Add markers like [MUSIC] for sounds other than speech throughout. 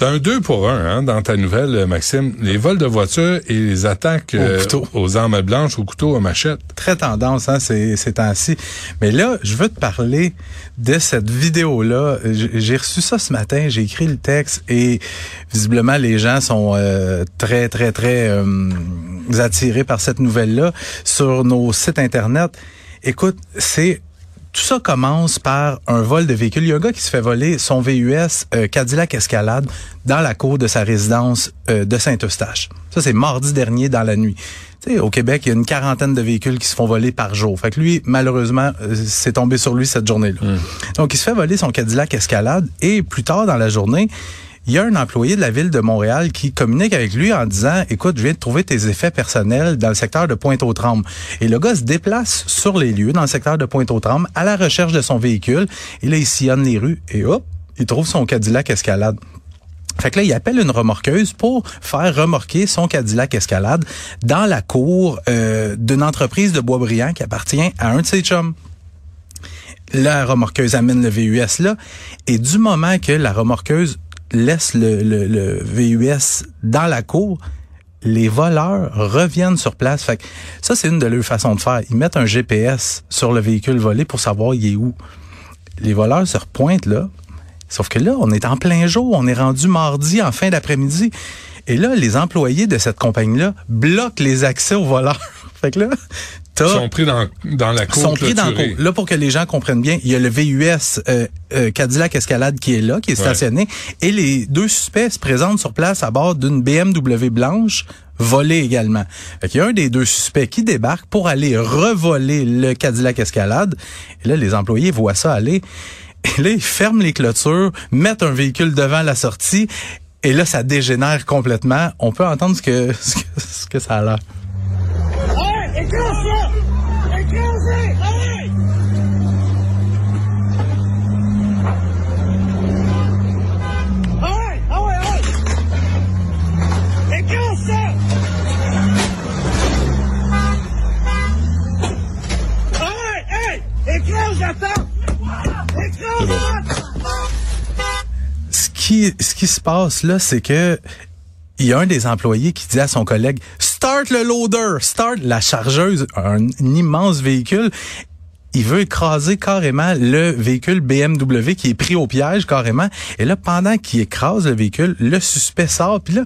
T'as un deux pour un hein, dans ta nouvelle, euh, Maxime. Les vols de voitures et les attaques euh, aux armes blanches, au couteau, à machette. Très tendance, hein, ces, ces temps-ci. Mais là, je veux te parler de cette vidéo-là. J'ai reçu ça ce matin, j'ai écrit le texte et visiblement les gens sont euh, très, très, très euh, attirés par cette nouvelle-là sur nos sites Internet. Écoute, c'est tout ça commence par un vol de véhicule. Il y a un gars qui se fait voler son VUS euh, Cadillac Escalade dans la cour de sa résidence euh, de Saint-Eustache. Ça, c'est mardi dernier dans la nuit. Tu sais, au Québec, il y a une quarantaine de véhicules qui se font voler par jour. Fait que lui, malheureusement, euh, c'est tombé sur lui cette journée-là. Donc, il se fait voler son Cadillac Escalade et plus tard dans la journée, il y a un employé de la ville de Montréal qui communique avec lui en disant écoute je viens de trouver tes effets personnels dans le secteur de Pointe-aux-Trembles. Et le gars se déplace sur les lieux dans le secteur de Pointe-aux-Trembles à la recherche de son véhicule. Et là il sillonne les rues et hop il trouve son Cadillac Escalade. Fait que là, il appelle une remorqueuse pour faire remorquer son Cadillac Escalade dans la cour euh, d'une entreprise de Boisbriand qui appartient à un de ses chums. La remorqueuse amène le VUS là, et du moment que la remorqueuse laisse le, le, VUS dans la cour, les voleurs reviennent sur place. Fait que ça, c'est une de leurs façons de faire. Ils mettent un GPS sur le véhicule volé pour savoir il est où. Les voleurs se repointent là. Sauf que là, on est en plein jour. On est rendu mardi en fin d'après-midi. Et là, les employés de cette compagnie-là bloquent les accès aux voleurs. [LAUGHS] fait que là, Ils sont pris dans, dans la cour sont pris dans cours. Là, pour que les gens comprennent bien, il y a le VUS euh, euh, Cadillac Escalade qui est là, qui est stationné, et les deux suspects se présentent sur place à bord d'une BMW blanche volée également. Fait qu'il y a un des deux suspects qui débarque pour aller revoler le Cadillac Escalade. Et là, les employés voient ça aller. Et là, ils ferment les clôtures, mettent un véhicule devant la sortie, et là, ça dégénère complètement. On peut entendre ce que, [LAUGHS] ce que, ce que ça a l'air. Ce qui se passe là, c'est que il y a un des employés qui dit à son collègue start le loader, start la chargeuse, un, immense véhicule. Il veut écraser carrément le véhicule BMW qui est pris au piège carrément. Et là, pendant qu'il écrase le véhicule, le suspect sort. Puis là,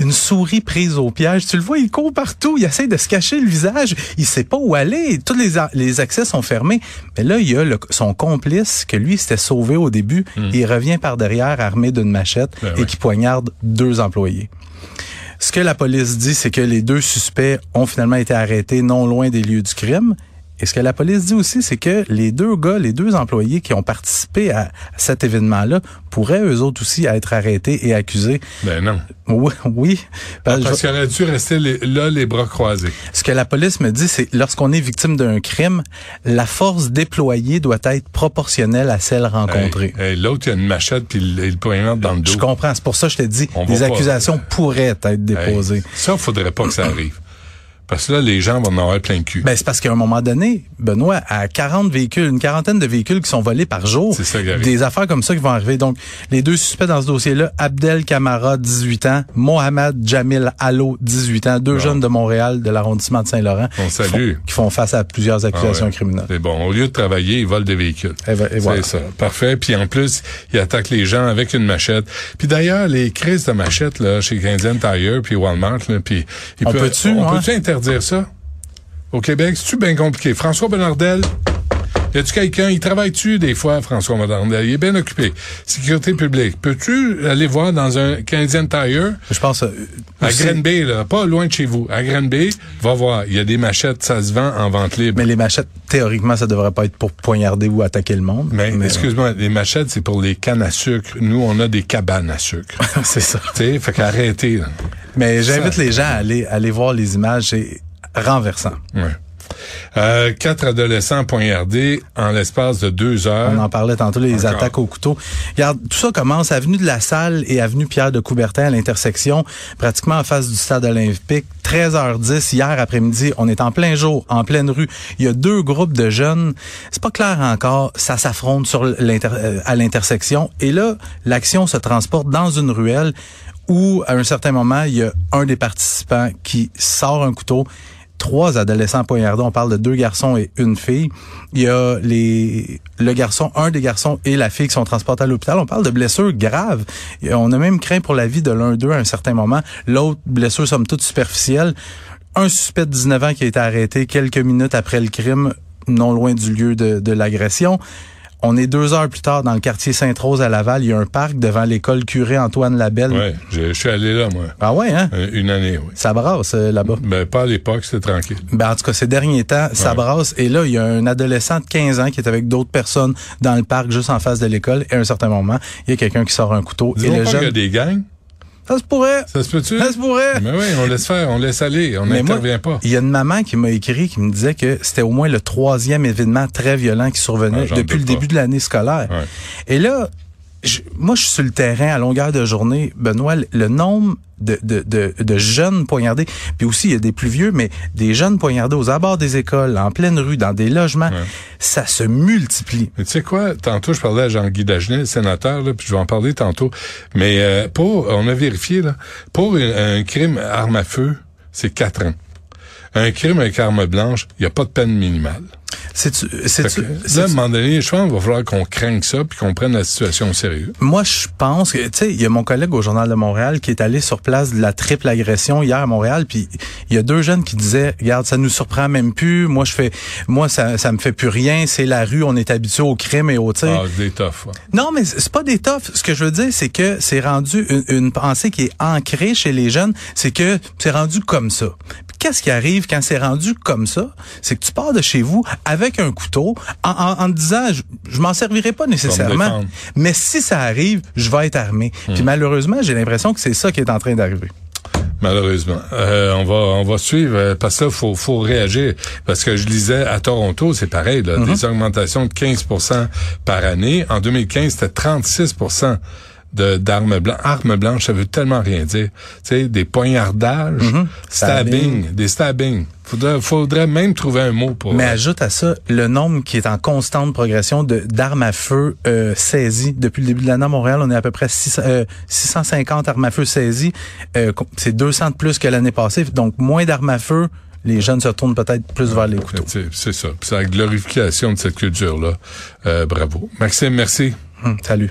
une souris prise au piège. Tu le vois, il court partout. Il essaie de se cacher le visage. Il sait pas où aller. Tous les, les accès sont fermés. Mais là, il y a le- son complice que lui s'était sauvé au début. Il revient par derrière armé d'une machette Ben et ouais. qui poignarde deux employés. Ce que la police dit, c'est que les deux suspects ont finalement été arrêtés non loin des lieux du crime. Et ce que la police dit aussi, c'est que les deux gars, les deux employés qui ont participé à, cet événement-là pourraient eux autres aussi être arrêtés et accusés. Ben non. Oui, oui. Ben, je- Parce qu'il aurait dû rester les- là, les bras croisés. ce que la police me dit, c'est lorsqu'on est victime d'un crime, la force déployée doit être proportionnelle à celle rencontrée. Hey, hey, L'autre, il a une machette puis il, il poignarde dans le dos. Je comprends, c'est pour ça que je On des va pas- accusations pourraient être Hey, déposées. ça, faudrait pas que ça arrive. Parce que là, les gens vont en avoir plein le cul. Ben, c'est parce qu'à un moment donné, Benoît, à 40 véhicules, une quarantaine de véhicules qui sont volés par jour, ça des affaires comme ça qui vont arriver. Donc, les deux suspects dans ce dossier-là, Abdel Kamara, 18 ans, Mohamed Jamil Allo, 18 ans, deux jeunes de Montréal, de l'arrondissement de Saint-Laurent, On qui font, salue. qui font face à plusieurs Ah accusations ouais. criminelles. C'est bon. Au lieu de travailler, ils volent des véhicules. Et voilà. C'est ça. Parfait. Puis en plus, ils attaquent les gens avec une machette. Puis d'ailleurs, les crises de machette là, chez Canadian Tire puis Walmart, là, puis ils On peut-tu, peut-tu interdire ça? Au Québec C'est-tu bien compliqué? François Bernardel. Y a-tu quelqu'un, il travaille-tu des fois, François Bernardel? Il est bien occupé. Sécurité publique. Peux-tu aller voir dans un Canadian Tire? Je pense, euh, à Granby, là, pas loin de chez vous, à Granby, va voir. Il y a des machettes, ça se vend en vente libre. mais les machettes, théoriquement, ça devrait pas être pour poignarder ou attaquer le monde. Mais, excuse-moi, les machettes, c'est pour les cannes à sucre. Nous, on a des cabanes à sucre. [LAUGHS] c'est ça. tu sais, fait qu'arrêtez. Mais j'invite les gens à aller, aller voir les images. C'est renversant. Ouais. Euh, quatre adolescents poignardés en l'espace de deux heures. On en parlait tantôt, les Encore. attaques au couteau. Regarde, tout ça commence avenue de la Salle et avenue Pierre de Coubertin à l'intersection, pratiquement en face du stade olympique. 13h10 hier après-midi, on est en plein jour, en pleine rue. Il y a deux groupes de jeunes. C'est pas clair encore, ça s'affronte sur l'inter- euh, à l'intersection et là, l'action se transporte dans une ruelle où à un certain moment, il y a un des participants qui sort un couteau trois adolescents poignardés. On parle de deux garçons et une fille. Il y a les le garçon, un des garçons et la fille qui sont transportés à l'hôpital. On parle de blessures graves. On a même craint pour la vie de l'un d'eux à un certain moment. L'autre blessure somme toute superficielle. Un suspect de 19 ans qui a été arrêté quelques minutes après le crime, non loin du lieu de l'agression. On est deux heures plus tard dans le quartier Sainte-Rose à Laval. Il y a un parc devant l'école curé Antoine Labelle. Ouais, je, je suis allé là, moi. Ah ouais, hein? Euh, Une année, oui. Ça brasse euh, là-bas. Ben, pas à l'époque, c'était tranquille. Ben, en tout cas, ces derniers temps, ça Ouais. brasse. Et là, il y a un adolescent de 15 ans qui est avec d'autres personnes dans le parc, juste en face de l'école. Et à un certain moment, il y a quelqu'un qui sort un couteau. Et Dis-moi le pas qu'il y a jeune... des gangs. Ça se pourrait. Ça se peut-tu? Ça se pourrait. Mais oui, on laisse faire, on laisse aller, on n'intervient pas. Il y a une maman qui m'a écrit, qui me disait que c'était au moins le troisième événement très violent qui survenait Ah, depuis le pas. début de l'année scolaire. Ouais. Et là, je- moi, je suis sur le terrain à longueur de journée. Benoît, le nombre de, de, de, de jeunes poignardés, puis aussi, il y a des plus vieux, mais des jeunes poignardés aux abords des écoles, en pleine rue, dans des logements, Ouais. ça se multiplie. Mais tu sais quoi? Tantôt, je parlais à Jean-Guy Dagenet, le sénateur, là, puis je vais en parler tantôt. Mais euh, pour, on a vérifié, là, pour un, un crime arme à feu, c'est quatre ans. Un crime avec arme blanche, il n'y a pas de peine minimale. Que, là, à un moment donné, je pense qu'il va falloir qu'on craigne ça puis qu'on prenne la situation au sérieux. Moi, je pense que, tu sais, il y a mon collègue au Journal de Montréal qui est allé sur place de la triple agression hier à Montréal, puis il y a deux jeunes qui disaient, regarde, ça nous surprend même plus. Moi, je fais, moi, ça, ça me fait plus rien. C'est la rue, on est habitué au crime et au tir. Ah, des toughs. ouais. Non, mais c'est pas des toughs. Ce que je veux dire, c'est que c'est rendu une, une pensée qui est ancrée chez les jeunes. C'est que c'est rendu comme ça. Qu'est-ce qui arrive quand c'est rendu comme ça? C'est que tu pars de chez vous avec un couteau en, en, en te disant, je, je m'en servirai pas nécessairement. Mais si ça arrive, je vais être armé. Puis malheureusement, j'ai l'impression que c'est ça qui est en train d'arriver. Malheureusement. Euh, on va on va suivre euh, parce que là, faut, faut réagir. Parce que je lisais à Toronto, c'est pareil, là, des augmentations de 15% par année. En 2015, c'était 36 de d'armes blanches. Armes blanches, ça veut tellement rien dire. Tu sais, des poignardages, stabbing, Stabbing. des stabbing. Faudrait, faudrait même trouver un mot pour... Mais euh, ajoute à ça le nombre qui est en constante progression de d'armes à feu euh, saisies. Depuis le début de l'année à Montréal, on est à peu près 600, euh, 650 armes à feu saisies. Euh, c'est 200 de plus que l'année passée. Donc, moins d'armes à feu, les jeunes se tournent peut-être plus vers les couteaux. c'est ça. C'est la glorification de cette culture-là. Euh, bravo. Maxime, merci. Hum, salut.